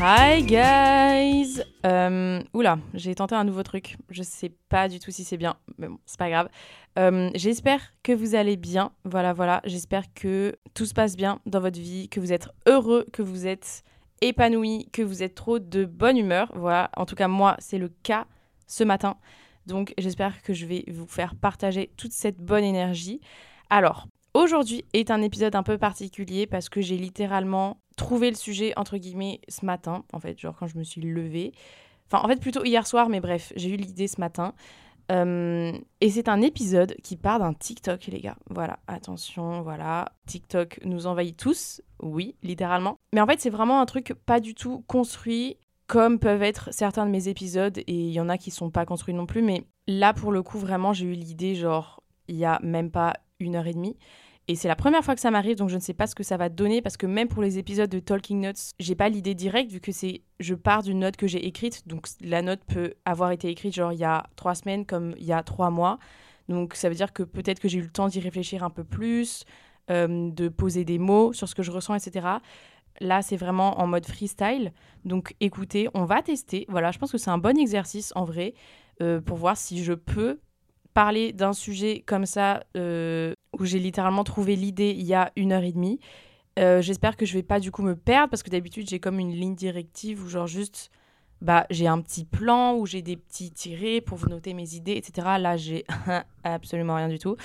Hi guys Euh, Oula, j'ai tenté un nouveau truc. Je sais pas du tout si c'est bien, mais bon, c'est pas grave. Euh, j'espère que vous allez bien. Voilà, voilà. J'espère que tout se passe bien dans votre vie, que vous êtes heureux, que vous êtes épanoui, que vous êtes trop de bonne humeur. Voilà, en tout cas, moi, c'est le cas ce matin. Donc, j'espère que je vais vous faire partager toute cette bonne énergie. Alors, aujourd'hui est un épisode un peu particulier parce que j'ai littéralement trouvé le sujet, entre guillemets, ce matin, en fait, genre quand je me suis levée. Enfin, en fait, plutôt hier soir, mais bref, j'ai eu l'idée ce matin. Euh, et c'est un épisode qui part d'un TikTok, les gars. Voilà, attention, voilà. TikTok nous envahit tous, oui, littéralement. Mais en fait, c'est vraiment un truc pas du tout construit comme peuvent être certains de mes épisodes. Et il y en a qui sont pas construits non plus. Mais là, pour le coup, vraiment, j'ai eu l'idée, genre, il y a même pas une heure et demie. Et c'est la première fois que ça m'arrive, donc je ne sais pas ce que ça va donner parce que même pour les épisodes de Talking Notes, j'ai pas l'idée directe vu que c'est je pars d'une note que j'ai écrite, donc la note peut avoir été écrite genre il y a trois semaines comme il y a trois mois. Donc ça veut dire que peut-être que j'ai eu le temps d'y réfléchir un peu plus, euh, de poser des mots sur ce que je ressens, etc. Là, c'est vraiment en mode freestyle. Donc écoutez, on va tester. Voilà, je pense que c'est un bon exercice en vrai euh, pour voir si je peux parler d'un sujet comme ça, euh, où j'ai littéralement trouvé l'idée il y a une heure et demie. Euh, j'espère que je vais pas du coup me perdre parce que d'habitude j'ai comme une ligne directive où genre juste bah j'ai un petit plan où j'ai des petits tirés pour vous noter mes idées etc. Là j'ai absolument rien du tout.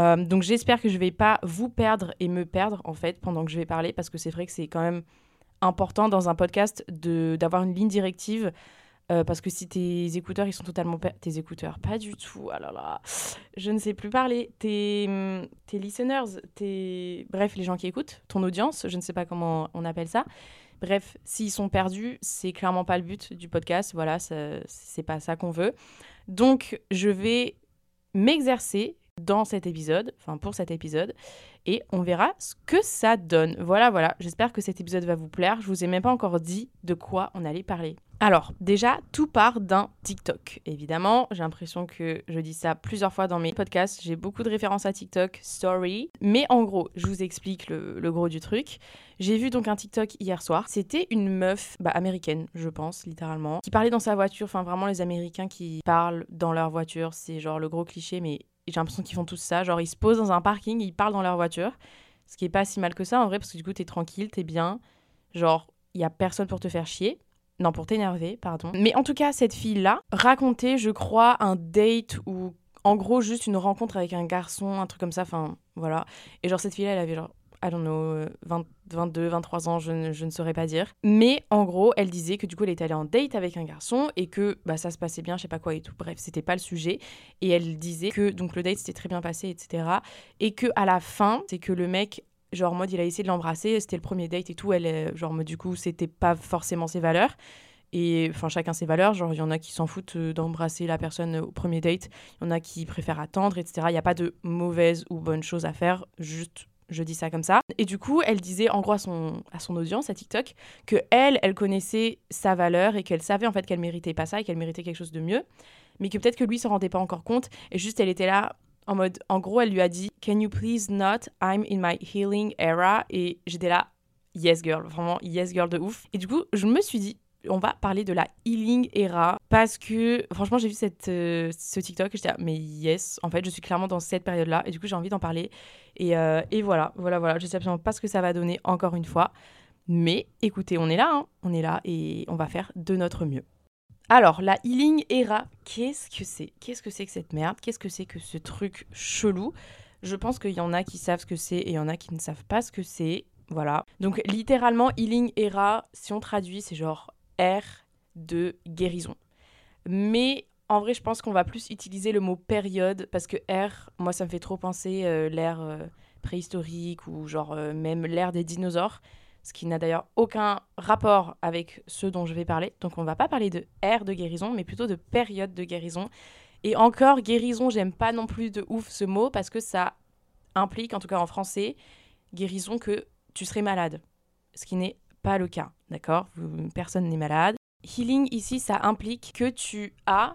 Euh, donc j'espère que je vais pas vous perdre et me perdre en fait pendant que je vais parler parce que c'est vrai que c'est quand même important dans un podcast d'avoir une ligne directive euh, parce que si tes écouteurs, ils sont totalement... Tes écouteurs, pas du tout. Ah là je ne sais plus parler. Tes, hum, tes listeners, tes... Bref, les gens qui écoutent, ton audience, je ne sais pas comment on appelle ça. Bref, s'ils sont perdus, c'est clairement pas le but du podcast. Voilà, c'est pas ça qu'on veut. Donc, je vais m'exercer dans cet épisode, enfin pour cet épisode, et on verra ce que ça donne. Voilà, voilà, j'espère que cet épisode va vous plaire. Je vous ai même pas encore dit de quoi on allait parler. Alors, déjà, tout part d'un TikTok. Évidemment, j'ai l'impression que je dis ça plusieurs fois dans mes podcasts. J'ai beaucoup de références à TikTok, story. Mais en gros, je vous explique le, gros du truc. J'ai vu donc un TikTok hier soir. C'était une meuf bah, américaine, je pense, littéralement, qui parlait dans sa voiture. Enfin, vraiment, les Américains qui parlent dans leur voiture, c'est genre le gros cliché, mais j'ai l'impression qu'ils font tous ça. Genre, ils se posent dans un parking, ils parlent dans leur voiture. Ce qui est pas si mal que ça, en vrai, parce que du coup, t'es tranquille, t'es bien. Genre, il y a personne pour te faire chier. Non, pour t'énerver, pardon. Mais en tout cas, cette fille-là racontait, je crois, un date ou en gros juste une rencontre avec un garçon, un truc comme ça, enfin voilà. Et genre cette fille-là, elle avait genre, I don't know, 22, 23 ans, je ne, je ne, saurais pas dire. Mais en gros, elle disait que du coup, elle était allée en date avec un garçon et que bah, ça se passait bien, je sais pas quoi et tout. Bref, c'était pas le sujet. Et elle disait que donc le date s'était très bien passé, etc. Et que à la fin, c'est que le mec genre mode il a essayé de l'embrasser, c'était le premier date et tout, elle genre mode du coup c'était pas forcément ses valeurs. Et enfin chacun ses valeurs, genre il y en a qui s'en foutent euh, d'embrasser la personne au premier date, il y en a qui préfèrent attendre, etc. Il n'y a pas de mauvaise ou bonne chose à faire, juste Je dis ça comme ça. Et du coup, elle disait en gros à son, à son audience, à TikTok, que elle, elle connaissait sa valeur et qu'elle savait en fait qu'elle méritait pas ça et qu'elle méritait quelque chose de mieux. Mais que peut-être que lui s'en rendait pas encore compte. Et juste, elle était là en mode, en gros, elle lui a dit Can you please not? I'm in my healing era. Et j'étais là, yes girl, vraiment yes girl de ouf. Et du coup, je me suis dit on va parler de la healing era parce que franchement j'ai vu cette, euh, ce TikTok et j'étais mais yes en fait je suis clairement dans cette période là et du coup j'ai envie d'en parler et, euh, et, voilà voilà voilà je sais absolument pas ce que ça va donner encore une fois mais écoutez on est là hein. on est là et on va faire de notre mieux alors la healing era qu'est-ce que c'est? Qu'est-ce que c'est que cette merde? Qu'est-ce que c'est que ce truc chelou? Je pense qu'il y en a qui savent ce que c'est et il y en a qui ne savent pas ce que c'est. Voilà. Donc littéralement, healing era, si on traduit, c'est genre R de guérison. Mais en vrai, je pense qu'on va plus utiliser le mot période parce que R, moi, ça me fait trop penser euh, l'ère euh, préhistorique ou genre euh, même l'ère des dinosaures, ce qui n'a d'ailleurs aucun rapport avec ce dont je vais parler. Donc on va pas parler de R de guérison, mais plutôt de période de guérison. Et encore, guérison, j'aime pas non plus de ouf ce mot parce que ça implique, en tout cas en français, guérison que tu serais malade. Ce qui n'est pas le cas, d'accord? Personne n'est malade. Healing ici, ça implique que tu as,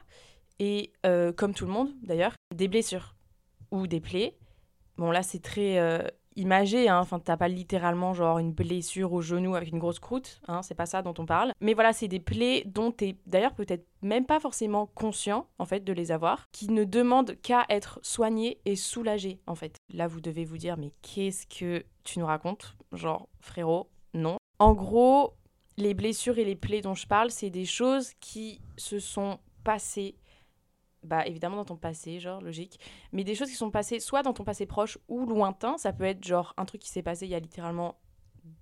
et euh, comme tout le monde d'ailleurs, des blessures ou des plaies. Bon là c'est très euh, imagé, hein. enfin t'as pas littéralement genre une blessure au genou avec une grosse croûte, hein, c'est pas ça dont on parle. Mais voilà, c'est des plaies dont t'es d'ailleurs peut-être même pas forcément conscient en fait de les avoir, qui ne demandent qu'à être soignées et soulagées en fait. Là vous devez vous dire mais qu'est-ce que tu nous racontes? Genre frérot, non. En gros, les blessures et les plaies dont je parle, c'est des choses qui se sont passées, bah évidemment dans ton passé, genre logique, mais des choses qui sont passées soit dans ton passé proche ou lointain. Ça peut être genre un truc qui s'est passé il y a littéralement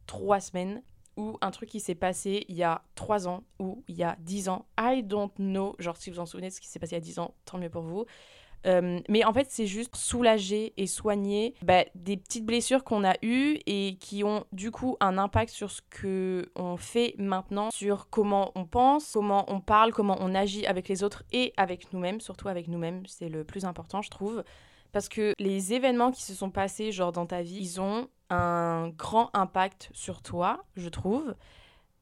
trois semaines ou un truc qui s'est passé il y a trois ans ou il y a dix ans. I don't know. Genre si vous en souvenez de ce qui s'est passé il y a dix ans, tant mieux pour vous. Euh, mais en fait, c'est juste soulager et soigner bah, des petites blessures qu'on a eues et qui ont du coup un impact sur ce que on fait maintenant, sur comment on pense, comment on parle, comment on agit avec les autres et avec nous-mêmes, surtout avec nous-mêmes. C'est le plus important, je trouve. Parce que les événements qui se sont passés, genre dans ta vie, ils ont un grand impact sur toi, je trouve.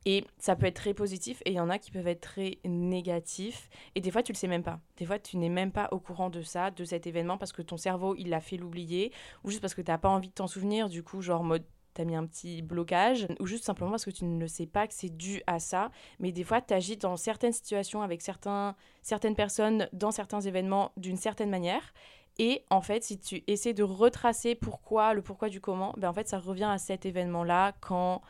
Et ça peut être très positif et il y en a qui peuvent être très négatifs. Et des fois, tu le sais même pas. Des fois, tu n'es même pas au courant de ça, de cet événement, parce que ton cerveau, il l'a fait l'oublier, ou juste parce que tu n'as pas envie de t'en souvenir, du coup, genre mode t'as mis un petit blocage, ou juste simplement parce que tu ne le sais pas que c'est dû à ça. Mais des fois, tu agis dans certaines situations avec certains, certaines personnes, dans certains événements, d'une certaine manière. Et en fait, si tu essaies de retracer pourquoi, le pourquoi du comment, ben en fait, ça revient à cet événement-là quand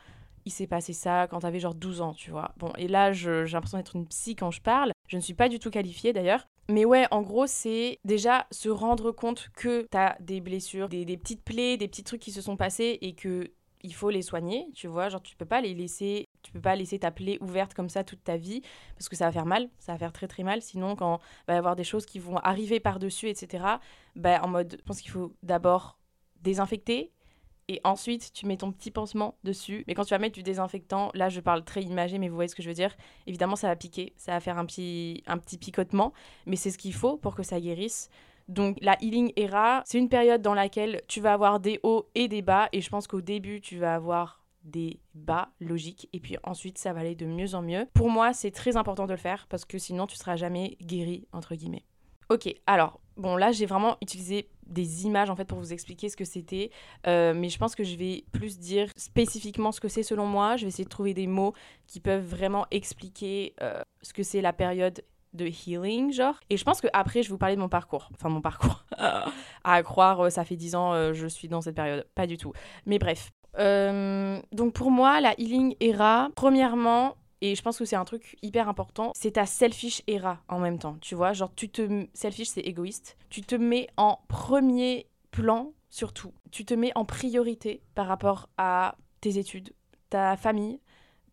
il s'est passé ça quand t'avais genre 12 ans, tu vois. Bon, et là, j'ai l'impression d'être une psy quand je parle. Je ne suis pas du tout qualifiée d'ailleurs. Mais ouais, en gros, c'est déjà se rendre compte que t'as des blessures, des, petites plaies, des petits trucs qui se sont passés et que il faut les soigner, tu vois. Genre, tu peux pas les laisser, tu peux pas laisser ta plaie ouverte comme ça toute ta vie parce que ça va faire mal, ça va faire très très mal. Sinon, quand il va y avoir des choses qui vont arriver par-dessus, etc., bah, en mode, je pense qu'il faut d'abord désinfecter, et ensuite tu mets ton petit pansement dessus. Mais quand tu vas mettre du désinfectant, là je parle très imagé, mais vous voyez ce que je veux dire. Évidemment, ça va piquer, ça va faire un petit, un petit picotement, mais c'est ce qu'il faut pour que ça guérisse. Donc la healing era, c'est une période dans laquelle tu vas avoir des hauts et des bas, et je pense qu'au début tu vas avoir des bas logiques et puis ensuite ça va aller de mieux en mieux. Pour moi, c'est très important de le faire parce que sinon tu seras jamais guéri entre guillemets. Ok, alors bon là j'ai vraiment utilisé des images en fait pour vous expliquer ce que c'était, euh, mais je pense que je vais plus dire spécifiquement ce que c'est selon moi. Je vais essayer de trouver des mots qui peuvent vraiment expliquer euh, ce que c'est la période de healing, genre. Et je pense que après je vais vous parler de mon parcours. Enfin, mon parcours. à croire, euh, ça fait 10 ans, je suis dans cette période. Pas du tout. Mais bref. donc pour moi, la healing era, premièrement, et je pense que c'est un truc hyper important. C'est ta selfish era en même temps. Tu vois, genre, tu te. Selfish, c'est égoïste. Tu te mets en premier plan, surtout. Tu te mets en priorité par rapport à tes études, ta famille,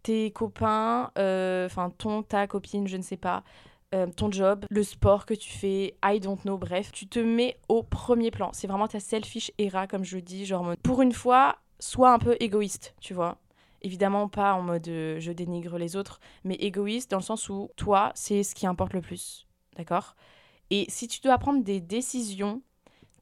tes copains, euh, enfin, ton, ta copine, je ne sais pas. Euh, ton job, le sport que tu fais, I don't know, bref, tu te mets au premier plan. C'est vraiment ta selfish era, comme je dis, genre, pour une fois, sois un peu égoïste, tu vois. Évidemment pas en mode euh, je dénigre les autres, mais égoïste dans le sens où toi, c'est ce qui importe le plus. D'accord? Et si tu dois prendre des décisions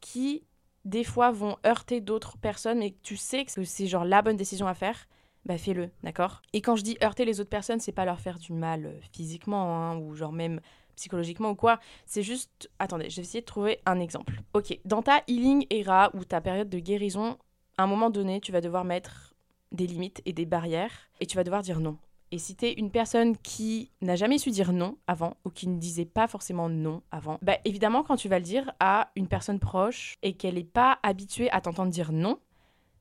qui des fois vont heurter d'autres personnes, mais que tu sais que c'est genre la bonne décision à faire, bah fais-le, d'accord? Et quand je dis heurter les autres personnes, c'est pas leur faire du mal euh, physiquement, hein, ou genre même psychologiquement ou quoi. C'est juste. Attendez, je vais essayer de trouver un exemple. Ok, dans ta healing era ou ta période de guérison, à un moment donné, tu vas devoir mettre des limites et des barrières et tu vas devoir dire non. Et si t'es une personne qui n'a jamais su dire non avant ou qui ne disait pas forcément non avant, bah évidemment quand tu vas le dire à une personne proche et qu'elle n'est pas habituée à t'entendre dire non,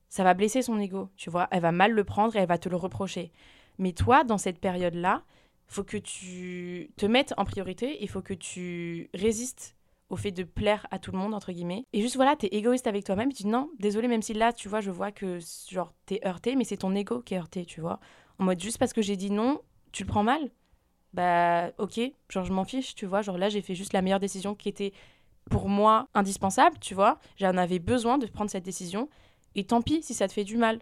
ça va blesser son ego, tu vois. Elle va mal le prendre et elle va te le reprocher. Mais toi, dans cette période-là, faut que tu te mettes en priorité, il faut que tu résistes au fait de plaire à tout le monde, entre guillemets. Et juste voilà, t'es égoïste avec toi-même, tu dis non, désolé, même si là, tu vois, je vois que genre t'es heurté, mais c'est ton ego qui est heurté, tu vois. En mode juste parce que j'ai dit non, tu le prends mal? Bah ok, genre je m'en fiche, tu vois. Genre là, j'ai fait juste la meilleure décision qui était pour moi indispensable, tu vois. J'en avais besoin de prendre cette décision. Et tant pis si ça te fait du mal.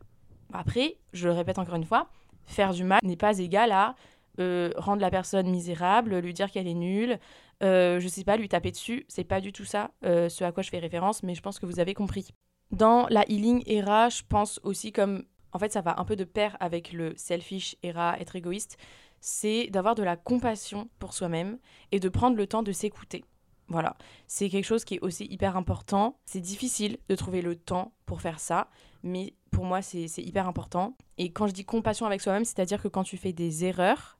Après, je le répète encore une fois, faire du mal n'est pas égal à euh, rendre la personne misérable, lui dire qu'elle est nulle, euh, je sais pas, lui taper dessus. C'est pas du tout ça euh, ce à quoi je fais référence, mais je pense que vous avez compris. Dans la healing era, je pense aussi comme. En fait, ça va un peu de pair avec le selfish era, être égoïste. C'est d'avoir de la compassion pour soi-même et de prendre le temps de s'écouter. Voilà, c'est quelque chose qui est aussi hyper important. C'est difficile de trouver le temps pour faire ça, mais pour moi, c'est hyper important. Et quand je dis compassion avec soi-même, c'est-à-dire que quand tu fais des erreurs,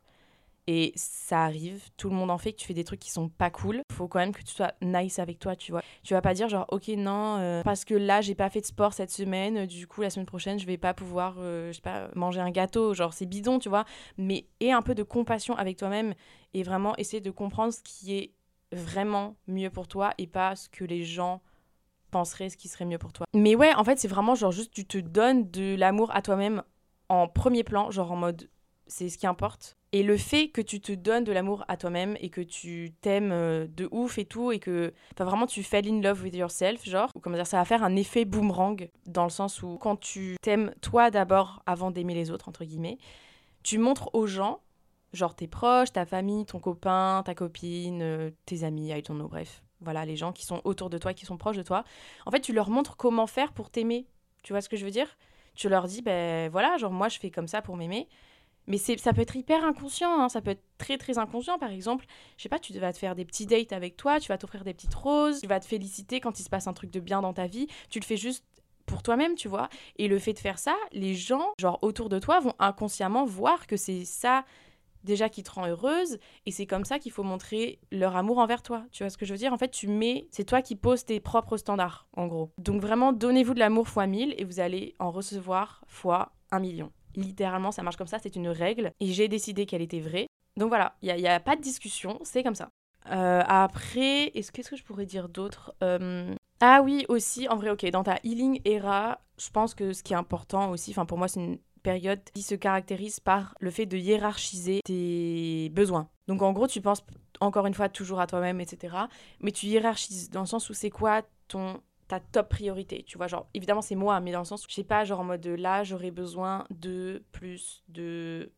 et ça arrive, tout le monde en fait, que tu fais des trucs qui sont pas cool. Faut quand même que tu sois nice avec toi, tu vois. Tu vas pas dire genre, ok, non, euh, parce que là, j'ai pas fait de sport cette semaine, du coup, la semaine prochaine, je vais pas pouvoir, euh, je sais pas, manger un gâteau. Genre, c'est bidon, tu vois. Mais aie un peu de compassion avec toi-même et vraiment essayer de comprendre ce qui est vraiment mieux pour toi et pas ce que les gens penseraient ce qui serait mieux pour toi. Mais ouais, en fait, c'est vraiment genre juste tu te donnes de l'amour à toi-même en premier plan, genre en mode c'est ce qui importe. Et le fait que tu te donnes de l'amour à toi-même et que tu t'aimes euh, de ouf et tout, et que enfin, vraiment tu fell in love with yourself, genre, ou comment dire, ça va faire un effet boomerang dans le sens où quand tu t'aimes toi d'abord avant d'aimer les autres, entre guillemets, tu montres aux gens, genre tes proches, ta famille, ton copain, ta copine, euh, tes amis, I don't know, bref, voilà, les gens qui sont autour de toi, qui sont proches de toi. En fait, tu leur montres comment faire pour t'aimer. Tu vois ce que je veux dire? Tu leur dis, ben voilà, genre moi je fais comme ça pour m'aimer. Mais ça peut être hyper inconscient, hein. ça peut être très très inconscient. Par exemple, je sais pas, tu vas te faire des petits dates avec toi, tu vas t'offrir des petites roses, tu vas te féliciter quand il se passe un truc de bien dans ta vie. Tu le fais juste pour toi-même, tu vois. Et le fait de faire ça, les gens, genre autour de toi, vont inconsciemment voir que c'est ça déjà qui te rend heureuse et c'est comme ça qu'il faut montrer leur amour envers toi. Tu vois ce que je veux dire? En fait, tu mets, c'est toi qui poses tes propres standards, en gros. Donc vraiment, donnez-vous de l'amour fois 1000 et vous allez en recevoir fois un million. Littéralement, ça marche comme ça, c'est une règle. Et j'ai décidé qu'elle était vraie. Donc voilà, il n'y a, pas de discussion, c'est comme ça. Euh, après, est-ce qu'est-ce que je pourrais dire d'autre euh, Ah oui, aussi, en vrai, ok, dans ta healing era, je pense que ce qui est important aussi, enfin pour moi, c'est une période qui se caractérise par le fait de hiérarchiser tes besoins. Donc en gros, tu penses encore une fois toujours à toi-même, etc. Mais tu hiérarchises dans le sens où c'est quoi ton ta top priorité. Tu vois, genre, évidemment, c'est moi, mais dans le sens, je sais pas, genre en mode là, j'aurais besoin de plus de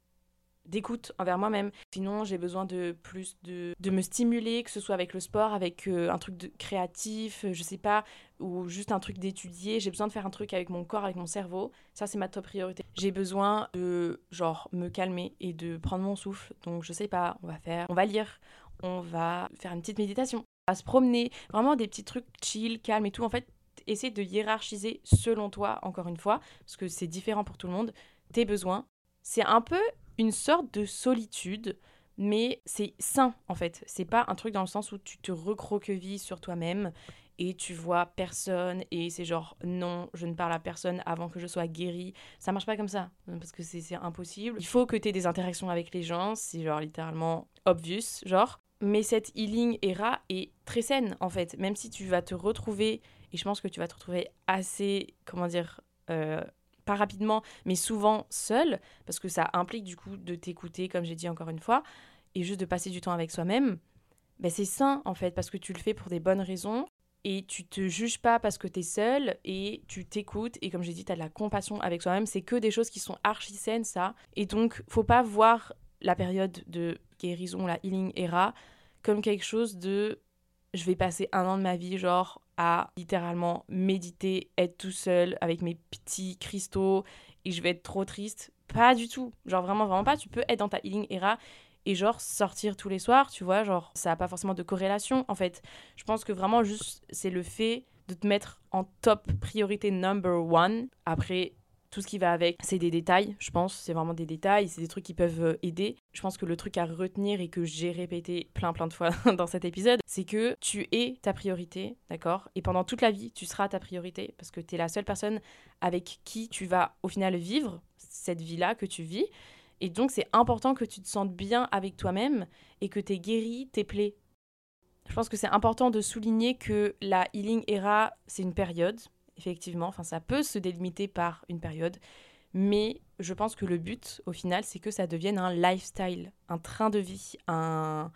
d'écoute envers moi-même. Sinon, j'ai besoin de plus de, de me stimuler, que ce soit avec le sport, avec euh, un truc de créatif, euh, je sais pas, ou juste un truc d'étudier. J'ai besoin de faire un truc avec mon corps, avec mon cerveau. Ça, c'est ma top priorité. J'ai besoin de, genre, me calmer et de prendre mon souffle. Donc, je sais pas, on va faire, on va lire, on va faire une petite méditation à se promener, vraiment des petits trucs chill, calme et tout. En fait, essaie de hiérarchiser selon toi, encore une fois, parce que c'est différent pour tout le monde, tes besoins. C'est un peu une sorte de solitude, mais c'est sain en fait. C'est pas un truc dans le sens où tu te recroquevilles sur toi-même et tu vois personne et c'est genre non, je ne parle à personne avant que je sois guérie. Ça marche pas comme ça parce que c'est impossible. Il faut que tu aies des interactions avec les gens, c'est genre littéralement obvious, genre. Mais cette healing era est très saine en fait, même si tu vas te retrouver, et je pense que tu vas te retrouver assez, comment dire, euh, pas rapidement, mais souvent seul, parce que ça implique du coup de t'écouter, comme j'ai dit encore une fois, et juste de passer du temps avec soi-même. Ben c'est sain en fait, parce que tu le fais pour des bonnes raisons, et tu te juges pas parce que tu es seul, et tu t'écoutes, et comme j'ai dit, tu as de la compassion avec soi-même, c'est que des choses qui sont archi saines ça, et donc faut pas voir la période de guérison, la healing era, comme quelque chose de je vais passer un an de ma vie, genre, à littéralement méditer, être tout seul avec mes petits cristaux et je vais être trop triste. Pas du tout. Genre vraiment, vraiment pas. Tu peux être dans ta healing era et genre sortir tous les soirs, tu vois. Genre, ça n'a pas forcément de corrélation en fait. Je pense que vraiment, juste, c'est le fait de te mettre en top priorité number one. Après, tout ce qui va avec, c'est des détails, je pense. C'est vraiment des détails, c'est des trucs qui peuvent euh, aider. Je pense que le truc à retenir et que j'ai répété plein plein de fois dans cet épisode, c'est que tu es ta priorité, d'accord? Et pendant toute la vie, tu seras ta priorité parce que tu es la seule personne avec qui tu vas au final vivre cette vie-là que tu vis. Et donc, c'est important que tu te sentes bien avec toi-même et que tu es guéri tes plaies. Je pense que c'est important de souligner que la healing era, c'est une période effectivement. Enfin, ça peut se délimiter par une période. Mais je pense que le but, au final, c'est que ça devienne un lifestyle, un train de vie, un,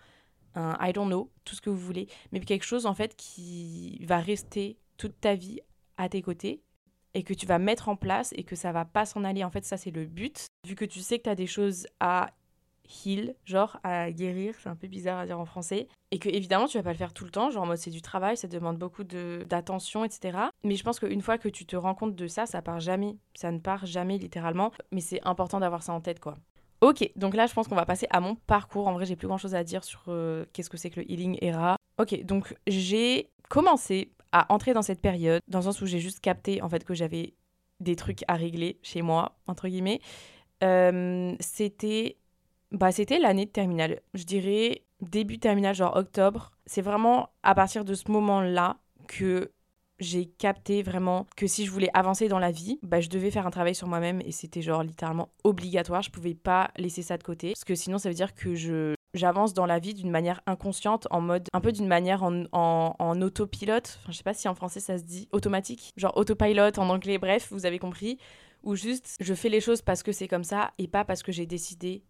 un I don't know, tout ce que vous voulez, mais quelque chose en fait qui va rester toute ta vie à tes côtés et que tu vas mettre en place et que ça va pas s'en aller. En fait, ça c'est le but. Vu que tu sais que tu as des choses à heal, genre à guérir, c'est un peu bizarre à dire en français, et que évidemment tu vas pas le faire tout le temps, genre en mode c'est du travail, ça demande beaucoup d'attention, etc. Mais je pense qu'une fois que tu te rends compte de ça, ça part jamais, ça ne part jamais littéralement, mais c'est important d'avoir ça en tête quoi. Ok, donc là je pense qu'on va passer à mon parcours. En vrai, j'ai plus grand chose à dire sur euh, qu'est-ce que c'est que le healing era. Ok, donc j'ai commencé à entrer dans cette période, dans le sens où j'ai juste capté en fait que j'avais des trucs à régler chez moi, entre guillemets. Euh, c'était bah, c'était l'année de terminale. Je dirais début terminale, genre octobre. C'est vraiment à partir de ce moment-là que j'ai capté vraiment que si je voulais avancer dans la vie, bah, je devais faire un travail sur moi-même et c'était genre littéralement obligatoire. Je pouvais pas laisser ça de côté parce que sinon ça veut dire que je j'avance dans la vie d'une manière inconsciente, en mode un peu d'une manière en, en, autopilote. Enfin, je sais pas si en français ça se dit automatique, genre autopilot en anglais. Bref, vous avez compris. Ou juste je fais les choses parce que c'est comme ça et pas parce que j'ai décidé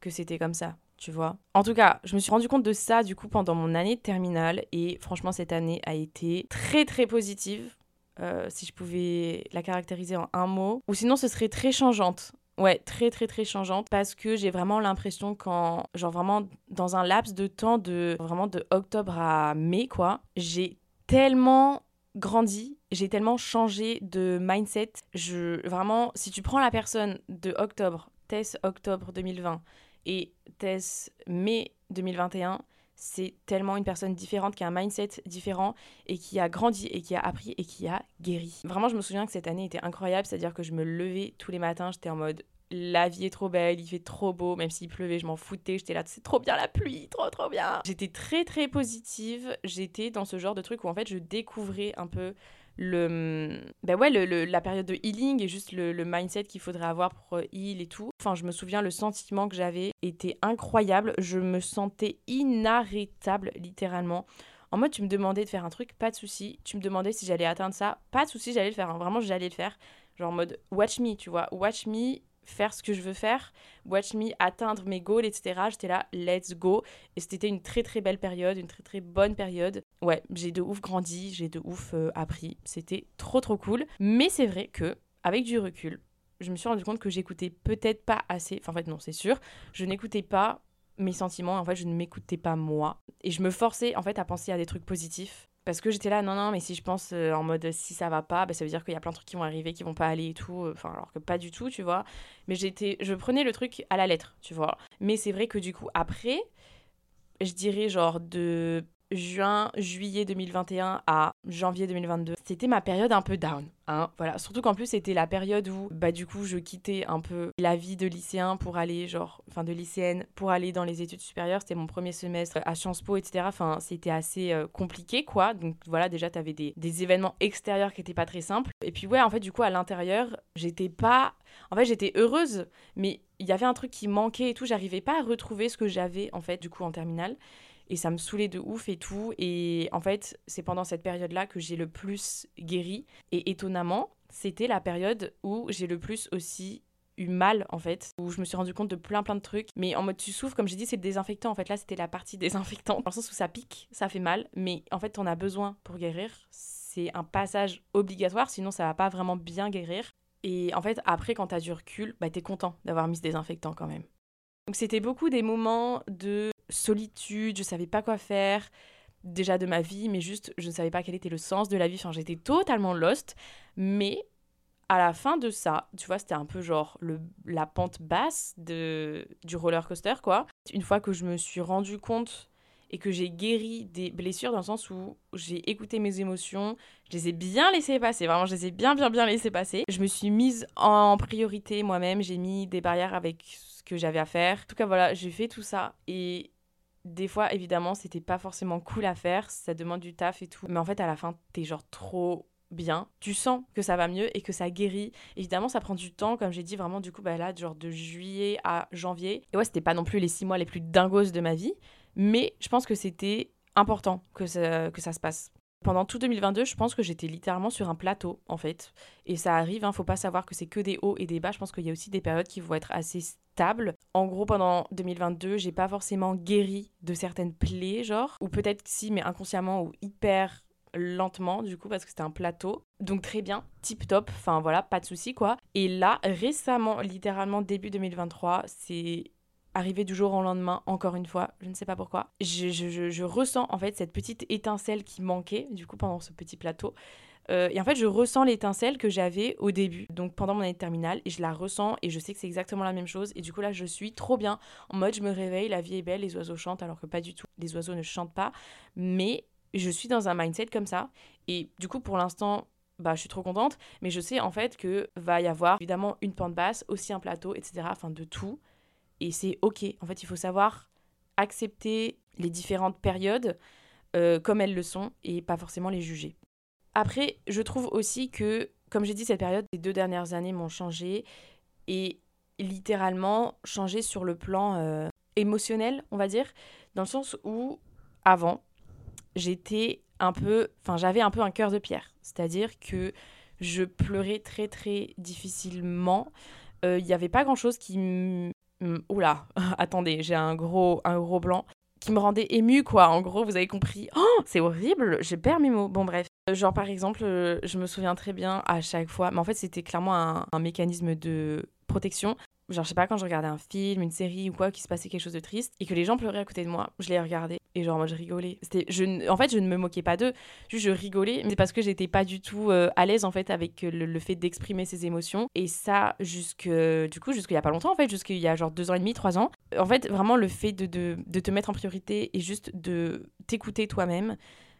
que c'était comme ça, tu vois. En tout cas, je me suis rendu compte de ça du coup pendant mon année de terminale et franchement cette année a été très très positive. Euh, si je pouvais la caractériser en un mot, ou sinon ce serait très changeante. Ouais, très très très changeante parce que j'ai vraiment l'impression quand, genre vraiment dans un laps de temps de vraiment de octobre à mai quoi, j'ai tellement grandi, j'ai tellement changé de mindset. Je vraiment, si tu prends la personne de octobre, Tess octobre 2020 et Tess, mai 2021, c'est tellement une personne différente, qui a un mindset différent et qui a grandi et qui a appris et qui a guéri. Vraiment, je me souviens que cette année était incroyable, c'est-à-dire que je me levais tous les matins, j'étais en mode la vie est trop belle, il fait trop beau, même s'il pleuvait, je m'en foutais, j'étais là, c'est trop bien la pluie, trop trop bien. J'étais très très positive, j'étais dans ce genre de truc où en fait je découvrais un peu le, ben ouais, le, la période de healing et juste le, mindset qu'il faudrait avoir pour euh, heal et tout. Enfin, je me souviens, le sentiment que j'avais était incroyable. Je me sentais inarrêtable, littéralement. En mode, tu me demandais de faire un truc, pas de souci. Tu me demandais si j'allais atteindre ça, pas de souci, j'allais le faire. Hein. Vraiment, j'allais le faire. Genre en mode, watch me, tu vois. Watch me faire ce que je veux faire, watch me atteindre mes goals, etc. J'étais là, let's go. Et c'était une très très belle période, une très très bonne période. Ouais, j'ai de ouf grandi, j'ai de ouf euh, appris. C'était trop trop cool. Mais c'est vrai que, avec du recul, je me suis rendu compte que j'écoutais peut-être pas assez. Enfin, en fait, non, c'est sûr. Je n'écoutais pas mes sentiments. En fait, je ne m'écoutais pas moi. Et je me forçais, en fait, à penser à des trucs positifs parce que j'étais là, non, non, mais si je pense euh, en mode si ça va pas, bah, ça veut dire qu'il y a plein de trucs qui vont arriver, qui vont pas aller et tout. Euh, enfin, alors que pas du tout, tu vois. Mais j'étais, je prenais le truc à la lettre, tu vois. Mais c'est vrai que du coup, après, je dirais genre de juin, juillet 2021 à janvier 2022, c'était ma période un peu down. Hein, voilà. Surtout qu'en plus, c'était la période où, bah, du coup, je quittais un peu la vie de lycéen pour aller, genre, enfin, de lycéenne pour aller dans les études supérieures. C'était mon premier semestre à Sciences Po, etc. Enfin, c'était assez euh, compliqué, quoi. Donc, voilà, déjà, t'avais des, des événements extérieurs qui étaient pas très simples. Et puis, ouais, en fait, du coup, à l'intérieur, j'étais pas. En fait, j'étais heureuse, mais il y avait un truc qui manquait et tout. J'arrivais pas à retrouver ce que j'avais, en fait, du coup, en terminale et ça me saoulait de ouf et tout. Et en fait, c'est pendant cette période-là que j'ai le plus guéri. Et étonnamment, c'était la période où j'ai le plus aussi eu mal en fait, où je me suis rendu compte de plein plein de trucs. Mais en mode tu souffres, comme j'ai dit, c'est le désinfectant. En fait, là, c'était la partie désinfectant, dans le sens où ça pique, ça fait mal. Mais en fait, on a besoin pour guérir. C'est un passage obligatoire, sinon ça va pas vraiment bien guérir. Et en fait, après, quand t'as du recul, bah t'es content d'avoir mis ce désinfectant quand même. Donc c'était beaucoup des moments de solitude, je savais pas quoi faire. déjà de ma vie, mais juste je ne savais pas quel était le sens de la vie. Enfin, j'étais totalement lost. Mais à la fin de ça, tu vois, c'était un peu genre le, la pente basse de, du roller coaster, quoi. Une fois que je me suis rendu compte et que j'ai guéri des blessures dans le sens où j'ai écouté mes émotions, je les ai bien laissées passer, vraiment, je les ai bien, bien, bien laissées passer. Je me suis mise en priorité moi-même, j'ai mis des barrières avec ce que j'avais à faire. En tout cas, voilà, j'ai fait tout ça et des fois, évidemment, c'était pas forcément cool à faire, ça demande du taf et tout. Mais en fait, à la fin, t'es genre trop bien, tu sens que ça va mieux et que ça guérit. Évidemment, ça prend du temps, comme j'ai dit, vraiment, du coup, bah là, genre de juillet à janvier. Et ouais, c'était pas non plus les six mois les plus dingos de ma vie, mais je pense que c'était important que ça, que ça se passe. Pendant tout 2022, je pense que j'étais littéralement sur un plateau, en fait. Et ça arrive, hein, faut pas savoir que c'est que des hauts et des bas. Je pense qu'il y a aussi des périodes qui vont être assez stables. En gros, pendant 2022, j'ai pas forcément guéri de certaines plaies, genre, ou peut-être si, mais inconsciemment ou hyper lentement du coup parce que c'était un plateau. Donc très bien, tip top, enfin voilà, pas de souci quoi. Et là, récemment, littéralement début 2023, c'est arrivé du jour au lendemain, encore une fois, je ne sais pas pourquoi. Je, je, je, ressens en fait cette petite étincelle qui manquait du coup pendant ce petit plateau. Euh, et en fait, je ressens l'étincelle que j'avais au début, donc pendant mon année de terminale, et je la ressens et je sais que c'est exactement la même chose. Et du coup, là, je suis trop bien. En mode, je me réveille, la vie est belle, les oiseaux chantent, alors que pas du tout. Les oiseaux ne chantent pas. Mais je suis dans un mindset comme ça. Et du coup, pour l'instant, bah, je suis trop contente. Mais je sais en fait que va y avoir évidemment une pente basse, aussi un plateau, etc. Enfin, de tout. Et c'est OK. En fait, il faut savoir accepter les différentes périodes euh, comme elles le sont et pas forcément les juger. Après, je trouve aussi que, comme j'ai dit, cette période, les deux dernières années m'ont changé et littéralement changé sur le plan euh, émotionnel, on va dire, dans le sens où avant, j'étais un peu, enfin j'avais un peu un cœur de pierre, c'est-à-dire que je pleurais très très difficilement. Il euh, n'y avait pas grand-chose qui. Oula, attendez, j'ai un gros, un gros blanc qui me rendait émue, quoi. En gros, vous avez compris. Oh, c'est horrible, j'ai perds mes mots. Bon, bref. Euh, genre, par exemple, euh, je me souviens très bien à chaque fois, mais en fait, c'était clairement un, un mécanisme de protection genre je sais pas quand je regardais un film, une série ou quoi qui se passait quelque chose de triste et que les gens pleuraient à côté de moi, je les regardais et genre moi je rigolais. C'était je en fait je ne me moquais pas d'eux, juste je rigolais, mais c'est parce que j'étais pas du tout euh, à l'aise en fait avec le, fait d'exprimer ses émotions et ça jusque du coup jusqu'il y a pas longtemps en fait, jusqu'il y a genre deux ans et demi, trois ans. En fait vraiment le fait de, de, de te mettre en priorité et juste de t'écouter toi-même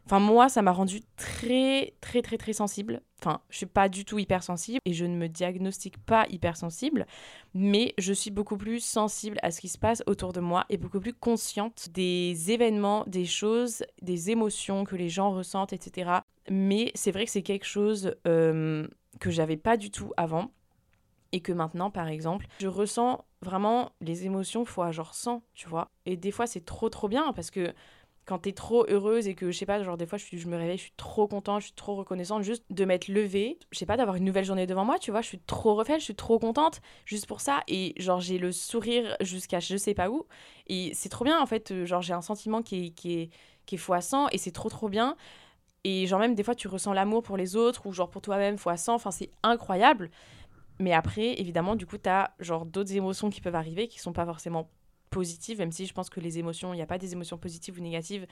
Enfin, moi, ça m'a rendu très, très, très, très sensible. Enfin, je suis pas du tout hypersensible et je ne me diagnostique pas hypersensible, mais je suis beaucoup plus sensible à ce qui se passe autour de moi et beaucoup plus consciente des événements, des choses, des émotions que les gens ressentent, etc. Mais c'est vrai que c'est quelque chose euh, que j'avais pas du tout avant et que maintenant, par exemple, je ressens vraiment les émotions fois genre 100, tu vois. Et des fois, c'est trop, trop bien parce que quand t'es trop heureuse et que je sais pas, genre des fois je, je me réveille, je suis trop contente, je suis trop reconnaissante juste de m'être levée, je sais pas, d'avoir une nouvelle journée devant moi, tu vois, je suis trop refaite, je suis trop contente juste pour ça. Et genre j'ai le sourire jusqu'à je sais pas où. Et c'est trop bien en fait, euh, genre j'ai un sentiment qui est, qui est, qui est fois 100 et c'est trop trop bien. Et genre même des fois tu ressens l'amour pour les autres ou genre pour toi-même fois 100, enfin c'est incroyable. Mais après, évidemment, du coup, t'as genre d'autres émotions qui peuvent arriver qui sont pas forcément positive, même si je pense que les émotions, il n'y a pas des émotions positives ou négatives,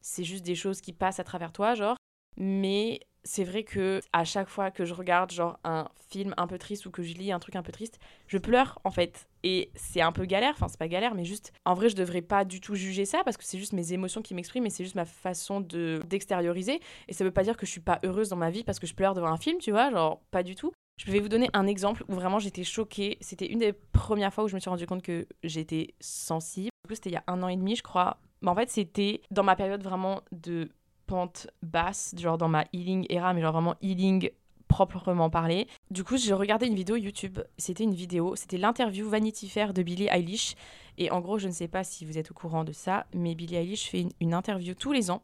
c'est juste des choses qui passent à travers toi, genre. Mais c'est vrai que à chaque fois que je regarde genre un film un peu triste ou que je lis un truc un peu triste, je pleure en fait. Et c'est un peu galère, enfin c'est pas galère, mais juste en vrai je devrais pas du tout juger ça parce que c'est juste mes émotions qui m'expriment et c'est juste ma façon de d'extérioriser. Et ça veut pas dire que je suis pas heureuse dans ma vie parce que je pleure devant un film, tu vois, genre pas du tout. Je vais vous donner un exemple où vraiment j'étais choquée. C'était une des premières fois où je me suis rendu compte que j'étais sensible. Du coup, c'était il y a un an et demi, je crois. Mais en fait, c'était dans ma période vraiment de pente basse, genre dans ma healing era, mais genre vraiment healing proprement parlé. Du coup, j'ai regardé une vidéo YouTube. C'était une vidéo, c'était l'interview Vanity Fair de Billie Eilish. Et en gros, je ne sais pas si vous êtes au courant de ça, mais Billie Eilish fait une interview tous les ans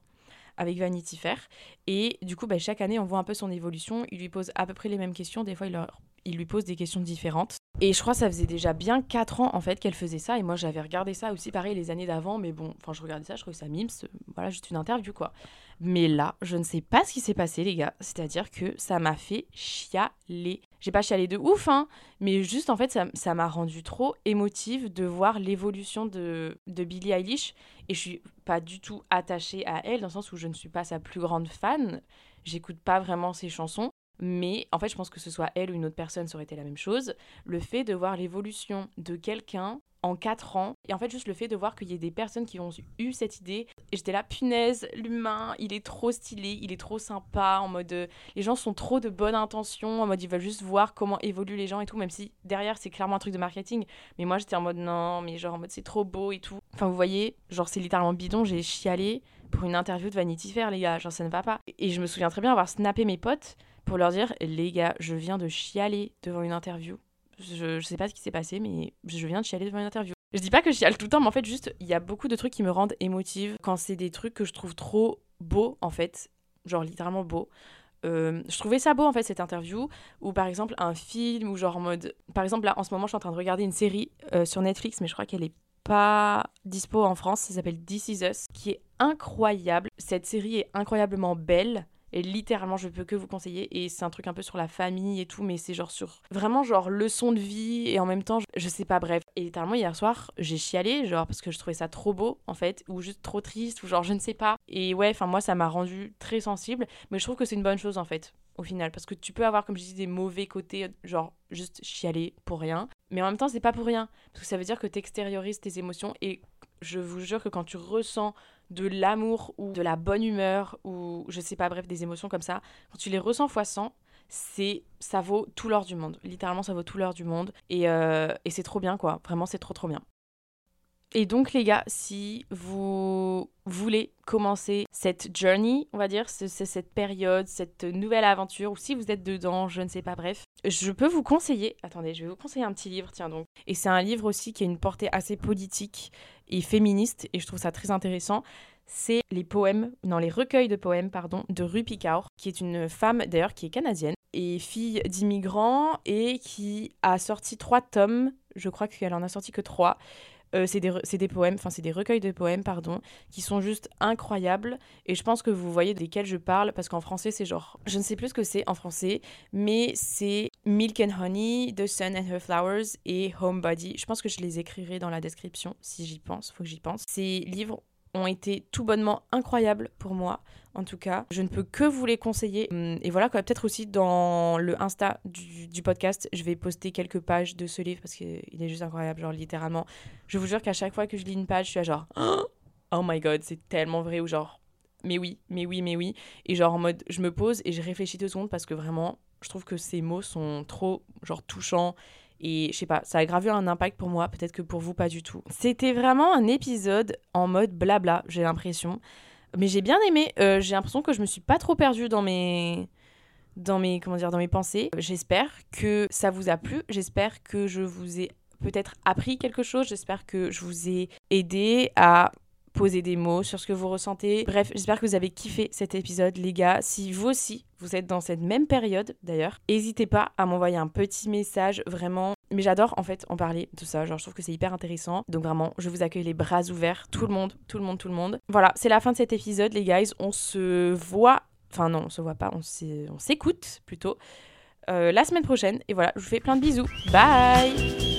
avec Vanity Fair. Et du coup, bah, chaque année, on voit un peu son évolution. Il lui pose à peu près les mêmes questions. Des fois, il, leur... il lui pose des questions différentes. Et je crois que ça faisait déjà bien 4 ans en fait qu'elle faisait ça. Et moi, j'avais regardé ça aussi, pareil, les années d'avant. Mais bon, enfin, je regardais ça, je trouvais ça mimes. Voilà, juste une interview quoi. Mais là, je ne sais pas ce qui s'est passé, les gars. C'est-à-dire que ça m'a fait chialer. J'ai pas chialé de ouf, hein, mais juste en fait, ça m'a rendu trop émotive de voir l'évolution de, de Billie Eilish. Et je suis pas du tout attachée à elle, dans le sens où je ne suis pas sa plus grande fan. J'écoute pas vraiment ses chansons. Mais en fait, je pense que ce soit elle ou une autre personne, ça aurait été la même chose. Le fait de voir l'évolution de quelqu'un en 4 ans. Et en fait, juste le fait de voir qu'il y ait des personnes qui ont eu cette idée. Et j'étais là, punaise, l'humain, il est trop stylé, il est trop sympa, en mode. Euh, les gens sont trop de bonne intention, en mode ils veulent juste voir comment évoluent les gens et tout, même si derrière c'est clairement un truc de marketing. Mais moi j'étais en mode non, mais genre en mode c'est trop beau et tout. Enfin, vous voyez, genre c'est littéralement bidon, j'ai chialé pour une interview de Vanity Fair, les gars, genre ça ne va pas. Et je me souviens très bien avoir snappé mes potes pour leur dire, les gars, je viens de chialer devant une interview je, je sais pas ce qui s'est passé, mais je viens de chialer devant une interview. Je dis pas que je chiale tout le temps, mais en fait, juste, il y a beaucoup de trucs qui me rendent émotive quand c'est des trucs que je trouve trop beaux, en fait. Genre littéralement beaux. Euh, je trouvais ça beau en fait cette interview ou par exemple un film ou genre en mode par exemple là en ce moment je suis en train de regarder une série euh, sur Netflix mais je crois qu'elle est pas dispo en France ça s'appelle This Is Us qui est incroyable cette série est incroyablement belle et littéralement, je peux que vous conseiller. Et c'est un truc un peu sur la famille et tout, mais c'est genre sur vraiment genre leçon de vie et en même temps, je, sais pas, bref. Et littéralement, hier soir, j'ai chialé, genre parce que je trouvais ça trop beau en fait, ou juste trop triste, ou genre je ne sais pas. Et ouais, enfin, moi, ça m'a rendu très sensible, mais je trouve que c'est une bonne chose en fait, au final, parce que tu peux avoir, comme je dis, des mauvais côtés, genre juste chialer pour rien, mais en même temps, c'est pas pour rien, parce que ça veut dire que tu extériorises tes émotions et je vous jure que quand tu ressens de l'amour ou de la bonne humeur ou je sais pas, bref, des émotions comme ça, quand tu les ressens fois 100, c'est ça vaut tout l'or du monde. Littéralement, ça vaut tout l'or du monde. Et, euh, et c'est trop bien, quoi. Vraiment, c'est trop, trop bien. Et donc, les gars, si vous voulez commencer cette journey, on va dire, c'est cette période, cette nouvelle aventure, ou si vous êtes dedans, je ne sais pas, bref, je peux vous conseiller. Attendez, je vais vous conseiller un petit livre, tiens donc. Et c'est un livre aussi qui a une portée assez politique et féministe, et je trouve ça très intéressant. C'est les poèmes, non, les recueils de poèmes, pardon, de Rupi Kaur, qui est une femme d'ailleurs qui est canadienne et fille d'immigrants et qui a sorti trois tomes. Je crois qu'elle en a sorti que trois. Euh, c'est des, des, poèmes, enfin c'est des recueils de poèmes, pardon, qui sont juste incroyables. Et je pense que vous voyez desquels je parle, parce qu'en français c'est genre, je ne sais plus ce que c'est en français, mais c'est Milk and Honey, The Sun and Her Flowers et Homebody. Je pense que je les écrirai dans la description si j'y pense, faut que j'y pense. Ces livres ont été tout bonnement incroyables pour moi, en tout cas. Je ne peux que vous les conseiller. Hum, et voilà, peut-être aussi dans le Insta du, podcast, je vais poster quelques pages de ce livre parce qu'il est juste incroyable, genre littéralement. Je vous jure qu'à chaque fois que je lis une page, je suis à genre Oh my god, c'est tellement vrai, ou genre mais oui, mais oui, mais oui. Et genre en mode, je me pose et je réfléchis deux secondes parce que vraiment, je trouve que ces mots sont trop, genre, touchants et je sais pas, ça a gravé un impact pour moi, peut-être que pour vous pas du tout. C'était vraiment un épisode en mode blabla, j'ai l'impression. Mais j'ai bien aimé, euh, j'ai l'impression que je me suis pas trop perdue dans mes dans mes comment dans mes pensées. J'espère que ça vous a plu, j'espère que je vous ai peut-être appris quelque chose, j'espère que je vous ai aidé à poser des mots sur ce que vous ressentez. Bref, j'espère que vous avez kiffé cet épisode, les gars. Si vous aussi, vous êtes dans cette même période, d'ailleurs, n'hésitez pas à m'envoyer un petit message, vraiment. Mais j'adore en fait en parler de ça, genre je trouve que c'est hyper intéressant. Donc vraiment, je vous accueille les bras ouverts, tout le monde, tout le monde, tout le monde. Voilà, c'est la fin de cet épisode, les guys. On se voit, enfin non, on se voit pas, on s'écoute plutôt euh, la semaine prochaine. Et voilà, je vous fais plein de bisous. Bye